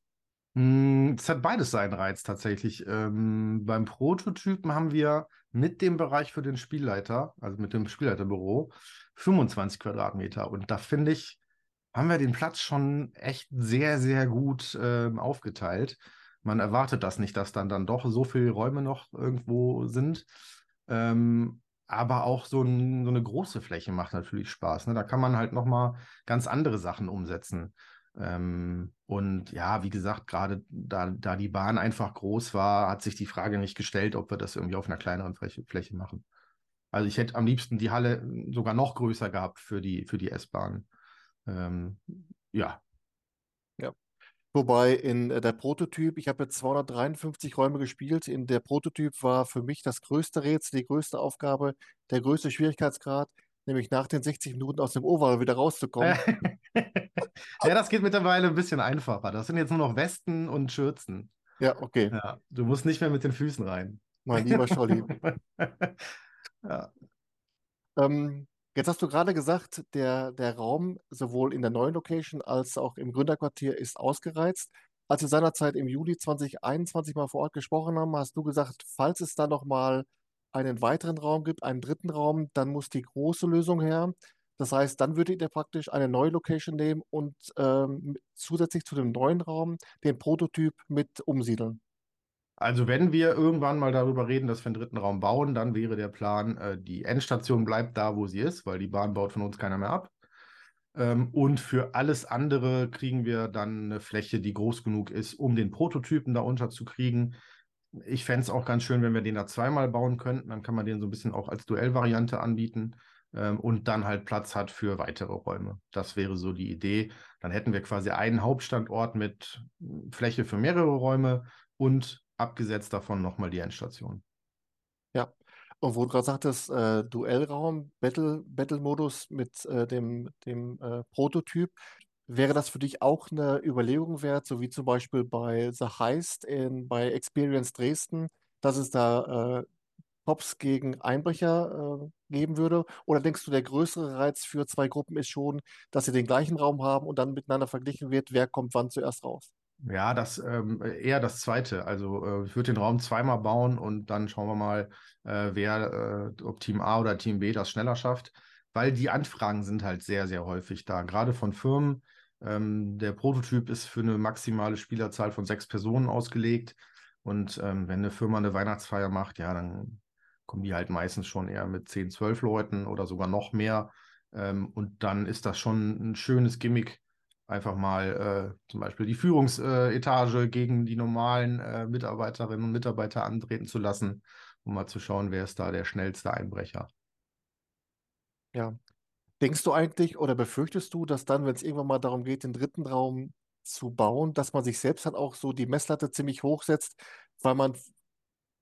Hm, es hat beides seinen Reiz tatsächlich. Ähm, beim Prototypen haben wir mit dem Bereich für den Spielleiter, also mit dem Spielleiterbüro, 25 Quadratmeter. Und da finde ich, haben wir den Platz schon echt sehr, sehr gut ähm, aufgeteilt. Man erwartet das nicht, dass dann, dann doch so viele Räume noch irgendwo sind. Ähm, aber auch so, ein, so, eine große Fläche macht natürlich Spaß. Ne? Da kann man halt nochmal ganz andere Sachen umsetzen. Ähm, und ja, wie gesagt, gerade da, da die Bahn einfach groß war, hat sich die Frage nicht gestellt, ob wir das irgendwie auf einer kleineren Fläche, Fläche machen. Also ich hätte am liebsten die Halle sogar noch größer gehabt für die, für die S-Bahn. Ähm, ja. Ja. Wobei in der Prototyp, ich habe jetzt 253 Räume gespielt, in der Prototyp war für mich das größte Rätsel, die größte Aufgabe, der größte Schwierigkeitsgrad, nämlich nach den 60 Minuten aus dem Oval wieder rauszukommen. ja, das geht mittlerweile ein bisschen einfacher. Das sind jetzt nur noch Westen und Schürzen. Ja, okay. Ja, du musst nicht mehr mit den Füßen rein. Mein lieber Scholli. ja. Ähm, jetzt hast du gerade gesagt, der, der Raum sowohl in der neuen Location als auch im Gründerquartier ist ausgereizt. Als wir seinerzeit im Juli 2021 mal vor Ort gesprochen haben, hast du gesagt, falls es da nochmal einen weiteren Raum gibt, einen dritten Raum, dann muss die große Lösung her. Das heißt, dann würdet ihr praktisch eine neue Location nehmen und ähm, zusätzlich zu dem neuen Raum den Prototyp mit umsiedeln. Also wenn wir irgendwann mal darüber reden, dass wir einen dritten Raum bauen, dann wäre der Plan, äh, die Endstation bleibt da, wo sie ist, weil die Bahn baut von uns keiner mehr ab. Ähm, und für alles andere kriegen wir dann eine Fläche, die groß genug ist, um den Prototypen da unterzukriegen. Ich fände es auch ganz schön, wenn wir den da zweimal bauen könnten. Dann kann man den so ein bisschen auch als Duellvariante anbieten ähm, und dann halt Platz hat für weitere Räume. Das wäre so die Idee. Dann hätten wir quasi einen Hauptstandort mit Fläche für mehrere Räume und abgesetzt davon nochmal die Endstation. Ja, und wo du gerade sagtest, äh, Duellraum, Battle, Battle-Modus mit äh, dem, dem äh, Prototyp, wäre das für dich auch eine Überlegung wert, so wie zum Beispiel bei The Heist in, bei Experience Dresden, dass es da äh, gegen Einbrecher äh, geben würde? Oder denkst du, der größere Reiz für zwei Gruppen ist schon, dass sie den gleichen Raum haben und dann miteinander verglichen wird, wer kommt wann zuerst raus? Ja, das ähm, eher das Zweite. Also äh, ich würde den Raum zweimal bauen und dann schauen wir mal, äh, wer, äh, ob Team A oder Team B das schneller schafft, weil die Anfragen sind halt sehr, sehr häufig da, gerade von Firmen. Ähm, der Prototyp ist für eine maximale Spielerzahl von sechs Personen ausgelegt. Und ähm, wenn eine Firma eine Weihnachtsfeier macht, ja, dann kommen die halt meistens schon eher mit 10, 12 Leuten oder sogar noch mehr. Ähm, und dann ist das schon ein schönes Gimmick, einfach mal äh, zum Beispiel die Führungsetage gegen die normalen äh, Mitarbeiterinnen und Mitarbeiter antreten zu lassen, um mal zu schauen, wer ist da der schnellste Einbrecher. Ja. Denkst du eigentlich oder befürchtest du, dass dann, wenn es irgendwann mal darum geht, den dritten Raum zu bauen, dass man sich selbst dann auch so die Messlatte ziemlich hoch setzt, weil man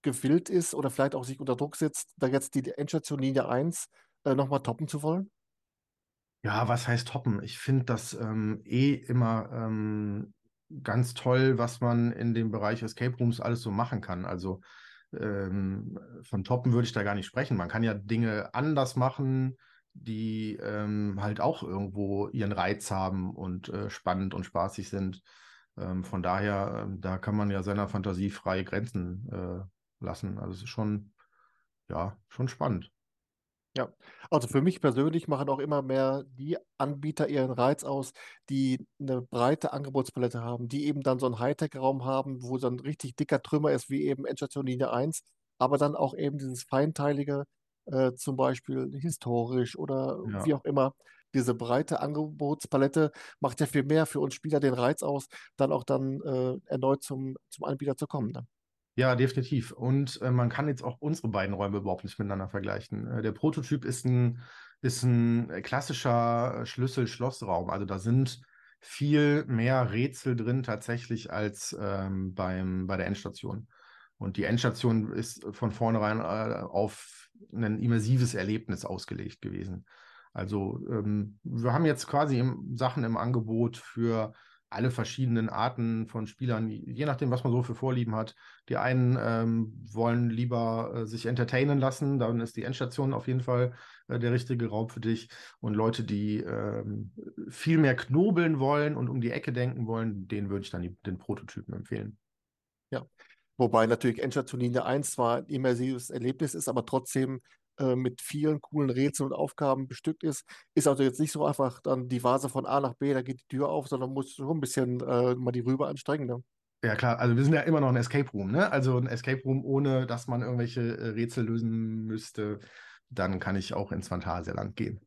gewillt ist oder vielleicht auch sich unter Druck setzt, da jetzt die Endstation Linie 1 äh, nochmal toppen zu wollen? Ja, was heißt toppen? Ich finde das ähm, eh immer ähm, ganz toll, was man in dem Bereich Escape Rooms alles so machen kann. Also ähm, von toppen würde ich da gar nicht sprechen. Man kann ja Dinge anders machen, die ähm, halt auch irgendwo ihren Reiz haben und äh, spannend und spaßig sind. Ähm, von daher, äh, da kann man ja seiner Fantasie freie Grenzen äh, lassen. Also es ist schon, ja, schon spannend. Ja, also für mich persönlich machen auch immer mehr die Anbieter ihren Reiz aus, die eine breite Angebotspalette haben, die eben dann so einen Hightech-Raum haben, wo so ein richtig dicker Trümmer ist, wie eben Endstation Linie 1, aber dann auch eben dieses feinteilige, äh, zum Beispiel historisch oder Ja. wie auch immer. Diese breite Angebotspalette macht ja viel mehr für uns Spieler den Reiz aus, dann auch dann äh, erneut zum, zum Anbieter zu kommen. Ne? Ja, definitiv. Und äh, man kann jetzt auch unsere beiden Räume überhaupt nicht miteinander vergleichen. Äh, der Prototyp ist ein, ist ein klassischer Schlüssel-Schloss-Raum. Also da sind viel mehr Rätsel drin tatsächlich als ähm, beim, bei der Endstation. Und die Endstation ist von vornherein äh, auf ein immersives Erlebnis ausgelegt gewesen. Also ähm, wir haben jetzt quasi im, Sachen im Angebot für alle verschiedenen Arten von Spielern, je nachdem, was man so für Vorlieben hat. Die einen ähm, wollen lieber äh, sich entertainen lassen, dann ist die Endstation auf jeden Fall äh, der richtige Raum für dich. Und Leute, die ähm, viel mehr knobeln wollen und um die Ecke denken wollen, denen würde ich dann die, den Prototypen empfehlen. Ja, wobei natürlich Endstation Linie 1 zwar ein immersives Erlebnis ist, aber trotzdem äh, mit vielen coolen Rätseln und Aufgaben bestückt ist, ist also jetzt nicht so einfach dann die Vase von A nach B, da geht die Tür auf, sondern muss schon ein bisschen äh, mal die Rübe anstrengen. Ne? Ja, klar, also wir sind ja immer noch ein Escape Room, ne? Also ein Escape Room, ohne dass man irgendwelche äh, Rätsel lösen müsste, dann kann ich auch ins Phantasialand gehen.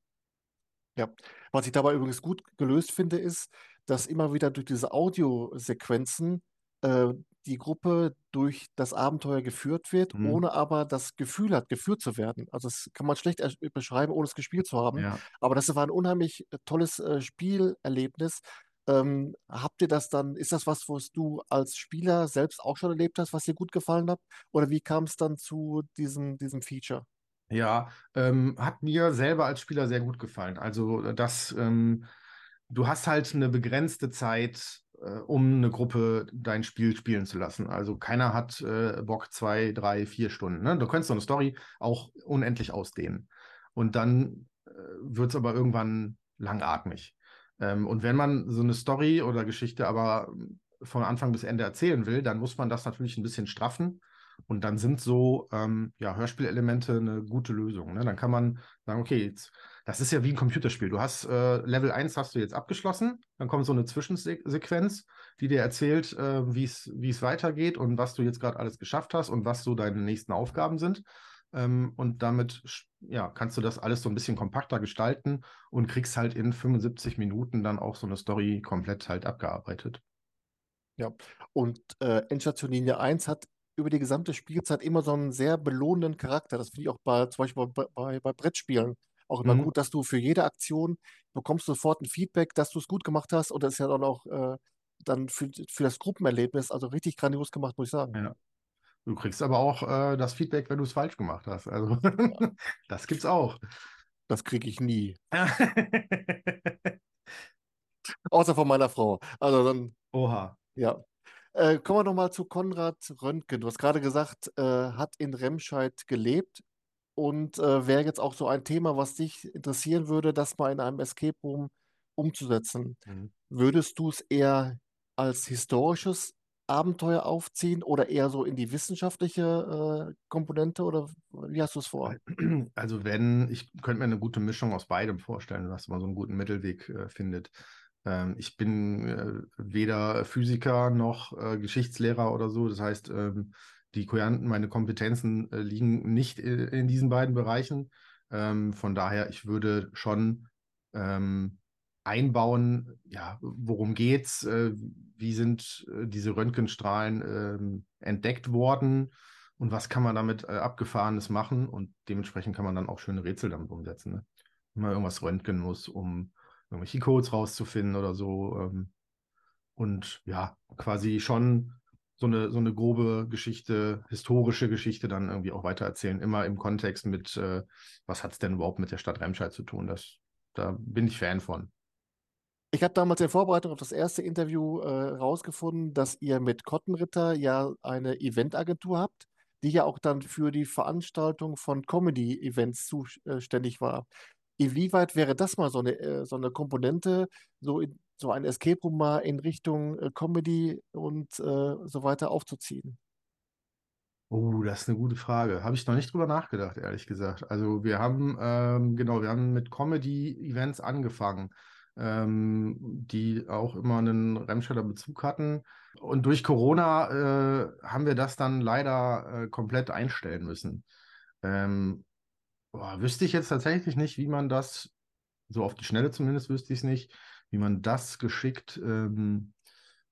Ja, was ich dabei übrigens gut gelöst finde, ist, dass immer wieder durch diese Audiosequenzen äh, die Gruppe durch das Abenteuer geführt wird, Mhm. ohne aber das Gefühl hat, geführt zu werden. Also das kann man schlecht beschreiben, ohne es gespielt zu haben. Ja. Aber das war ein unheimlich äh, tolles äh, Spielerlebnis. Ähm, habt ihr das dann, ist das was, was du als Spieler selbst auch schon erlebt hast, was dir gut gefallen hat? Oder wie kam es dann zu diesem, diesem Feature? Ja, ähm, hat mir selber als Spieler sehr gut gefallen. Also, dass ähm, du hast halt eine begrenzte Zeit, äh, um eine Gruppe dein Spiel spielen zu lassen. Also keiner hat äh, Bock zwei, drei, vier Stunden. Ne? Du könntest so eine Story auch unendlich ausdehnen. Und dann äh, wird es aber irgendwann langatmig. Ähm, und wenn man so eine Story oder Geschichte aber von Anfang bis Ende erzählen will, dann muss man das natürlich ein bisschen straffen. Und dann sind so ähm, ja, Hörspielelemente eine gute Lösung. Ne? Dann kann man sagen, okay, jetzt, das ist ja wie ein Computerspiel. Du hast äh, Level 1 hast du jetzt abgeschlossen, dann kommt so eine Zwischensequenz, die dir erzählt, äh, wie es weitergeht und was du jetzt gerade alles geschafft hast und was so deine nächsten Aufgaben sind. Ähm, und damit ja, kannst du das alles so ein bisschen kompakter gestalten und kriegst halt in 75 Minuten dann auch so eine Story komplett halt abgearbeitet. Ja, und äh, Endstation Linie 1 hat über die gesamte Spielzeit immer so einen sehr belohnenden Charakter. Das finde ich auch bei, zum Beispiel bei, bei, bei Brettspielen auch immer Mhm. gut, dass du für jede Aktion bekommst sofort ein Feedback, dass du es gut gemacht hast. Und das ist ja dann auch äh, dann für, für das Gruppenerlebnis, also richtig grandios gemacht, muss ich sagen. Ja. Du kriegst aber auch äh, das Feedback, wenn du es falsch gemacht hast. Also Ja, das gibt's auch. das kriege ich nie. Außer von meiner Frau. Also dann, Oha. ja. Äh, kommen wir nochmal zu Konrad Röntgen. Du hast gerade gesagt, äh, hat in Remscheid gelebt und äh, wäre jetzt auch so ein Thema, was dich interessieren würde, das mal in einem Escape Room umzusetzen. Mhm. Würdest du es eher als historisches Abenteuer aufziehen oder eher so in die wissenschaftliche äh, Komponente oder wie hast du es vor? Also wenn, ich könnte mir eine gute Mischung aus beidem vorstellen, dass man so einen guten Mittelweg äh, findet. Ähm, ich bin äh, weder Physiker noch äh, Geschichtslehrer oder so. Das heißt, ähm, die Kurianten, meine Kompetenzen äh, liegen nicht i- in diesen beiden Bereichen. Ähm, von daher, ich würde schon ähm, einbauen, ja, worum geht's, äh, wie sind äh, diese Röntgenstrahlen ähm, entdeckt worden und was kann man damit äh, Abgefahrenes machen und dementsprechend kann man dann auch schöne Rätsel damit umsetzen. Ne? Wenn man irgendwas röntgen muss, um irgendwelche Codes rauszufinden oder so. Ähm, und ja, quasi schon so eine, so eine grobe Geschichte, historische Geschichte dann irgendwie auch weitererzählen, immer im Kontext mit, äh, was hat es denn überhaupt mit der Stadt Remscheid zu tun? Das, da bin ich Fan von. Ich habe damals in Vorbereitung auf das erste Interview äh, rausgefunden, dass ihr mit Kottenritter ja eine Eventagentur habt, die ja auch dann für die Veranstaltung von Comedy-Events zuständig war. Inwieweit wäre das mal so eine, äh, so eine Komponente, so, in, so ein Escape Room mal in Richtung äh, Comedy und äh, so weiter aufzuziehen? Oh, das ist eine gute Frage. Habe ich noch nicht drüber nachgedacht, ehrlich gesagt. Also wir haben, ähm, genau, wir haben mit Comedy-Events angefangen, ähm, die auch immer einen Remscheider Bezug hatten. Und durch Corona äh, haben wir das dann leider äh, komplett einstellen müssen. Ähm, boah, wüsste ich jetzt tatsächlich nicht, wie man das, so auf die Schnelle zumindest wüsste ich es nicht, wie man das geschickt ähm,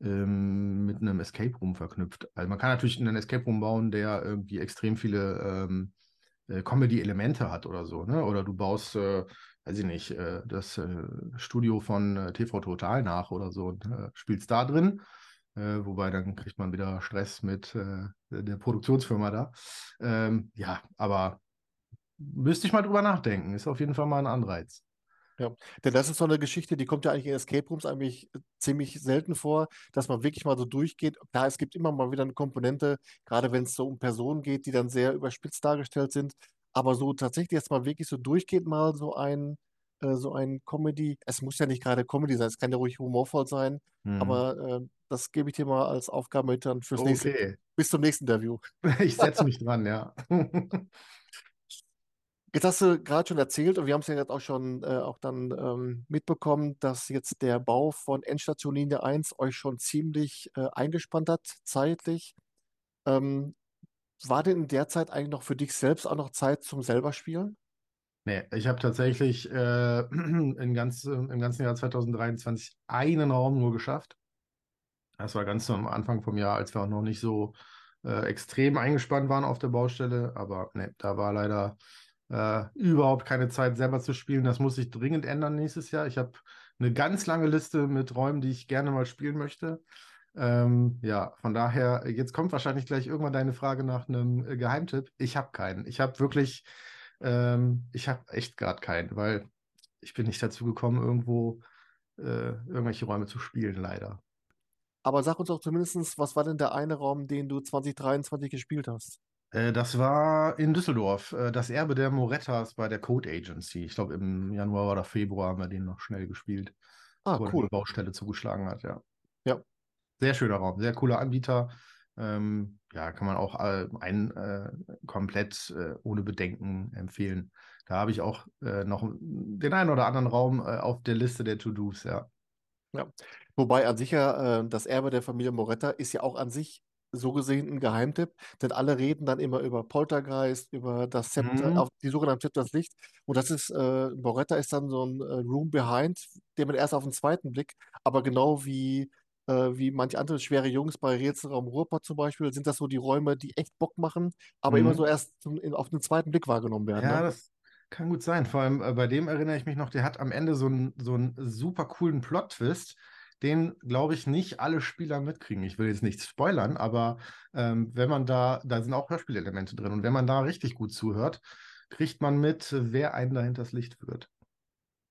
ähm, mit einem Escape Room verknüpft. Also man kann natürlich einen Escape Room bauen, der irgendwie extrem viele ähm, äh, Comedy-Elemente hat oder so, ne? Oder du baust, äh, weiß ich nicht, äh, das äh, Studio von äh, TV Total nach oder so und äh, spielst da drin. Wobei dann kriegt man wieder Stress mit der Produktionsfirma da. Ähm, ja, aber müsste ich mal drüber nachdenken. Ist auf jeden Fall mal ein Anreiz. Ja, denn das ist so eine Geschichte, die kommt ja eigentlich in Escape Rooms eigentlich äh, ziemlich selten vor, dass man wirklich mal so durchgeht. Klar, es gibt immer mal wieder eine Komponente, gerade wenn es so um Personen geht, die dann sehr überspitzt dargestellt sind. Aber so tatsächlich jetzt mal wirklich so durchgeht, mal so ein, äh, so ein Comedy, es muss ja nicht gerade Comedy sein, es kann ja ruhig humorvoll sein, Mhm. aber äh, das gebe ich dir mal als Aufgabe mit dann fürs nächste, Okay, bis zum nächsten Interview. ich setze mich dran, ja. Jetzt hast du gerade schon erzählt und wir haben es ja jetzt auch schon äh, auch dann ähm, mitbekommen, dass jetzt der Bau von Endstation Linie 1 euch schon ziemlich äh, eingespannt hat, zeitlich. Ähm, war denn in der Zeit eigentlich noch für dich selbst auch noch Zeit zum selber Spielen? Nee, ich habe tatsächlich äh, im, ganz, im ganzen Jahr 2023 einen Raum nur geschafft. Das war ganz am Anfang vom Jahr, als wir auch noch nicht so äh, extrem eingespannt waren auf der Baustelle. Aber nee, da war leider äh, überhaupt keine Zeit, selber zu spielen. Das muss sich dringend ändern nächstes Jahr. Ich habe eine ganz lange Liste mit Räumen, die ich gerne mal spielen möchte. Ähm, ja, von daher, jetzt kommt wahrscheinlich gleich irgendwann deine Frage nach einem äh, Geheimtipp. Ich habe keinen. Ich habe wirklich, ähm, ich habe echt gerade keinen, weil ich bin nicht dazu gekommen, irgendwo äh, irgendwelche Räume zu spielen, leider. Aber sag uns doch zumindest, was war denn der eine Raum, den du 2023 gespielt hast? Äh, das war in Düsseldorf, äh, das Erbe der Morettas bei der Code Agency. Ich glaube, im Januar oder Februar haben wir den noch schnell gespielt, Ah, dann cool. die Baustelle zugeschlagen hat, ja. Ja. Sehr schöner Raum, sehr cooler Anbieter. Ähm, ja, kann man auch äh, ein, äh, komplett äh, ohne Bedenken empfehlen. Da habe ich auch äh, noch den einen oder anderen Raum auf der Liste der To-Dos, ja. Ja. Wobei an sich ja das Erbe der Familie Moretta ist ja auch an sich so gesehen ein Geheimtipp, denn alle reden dann immer über Poltergeist, über das Zepter, Mhm. auf die dem Zepter des Lichts. Und das ist, äh, Moretta ist dann so ein äh, Room Behind, den man erst auf den zweiten Blick, aber genau wie, äh, wie manche andere schwere Jungs bei Rätselraum Ruhrpott zum Beispiel, sind das so die Räume, die echt Bock machen, aber immer Mhm. so erst zum, in, auf den zweiten Blick wahrgenommen werden. Ja, Ne? das, Kann gut sein. Vor allem äh, bei dem erinnere ich mich noch, der hat am Ende so einen so einen super coolen Plot-Twist, den, glaube ich, nicht alle Spieler mitkriegen. Ich will jetzt nichts spoilern, aber ähm, wenn man da, da sind auch Hörspielelemente drin und wenn man da richtig gut zuhört, kriegt man mit, wer einen dahinter das Licht führt.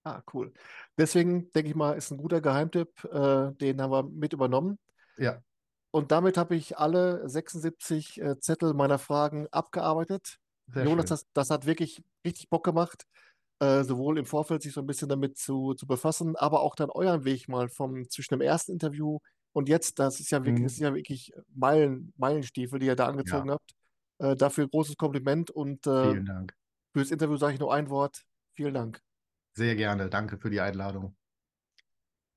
Ah, cool. Deswegen denke ich mal, ist ein guter Geheimtipp. Äh, den haben wir mit übernommen. Ja, Und damit habe ich alle 76 äh, Zettel meiner Fragen abgearbeitet. sehr Jonas, schön. das, das hat wirklich richtig Bock gemacht, äh, sowohl im Vorfeld sich so ein bisschen damit zu, zu befassen, aber auch dann euren Weg mal vom zwischen dem ersten Interview und jetzt, das ist ja wirklich, das Mhm. sind ja wirklich Meilen, Meilenstiefel, die ihr da angezogen Ja, habt. Äh, dafür großes Kompliment und äh, vielen Dank. fürs Interview sage ich nur ein Wort. Vielen Dank. Sehr gerne. Danke für die Einladung.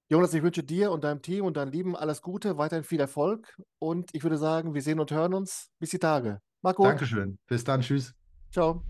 Jonas, ich wünsche dir und deinem Team und deinen Lieben alles Gute, weiterhin viel Erfolg und ich würde sagen, wir sehen und hören uns. Bis die Tage. Gut. Dankeschön. Bis dann. Tschüss. Ciao.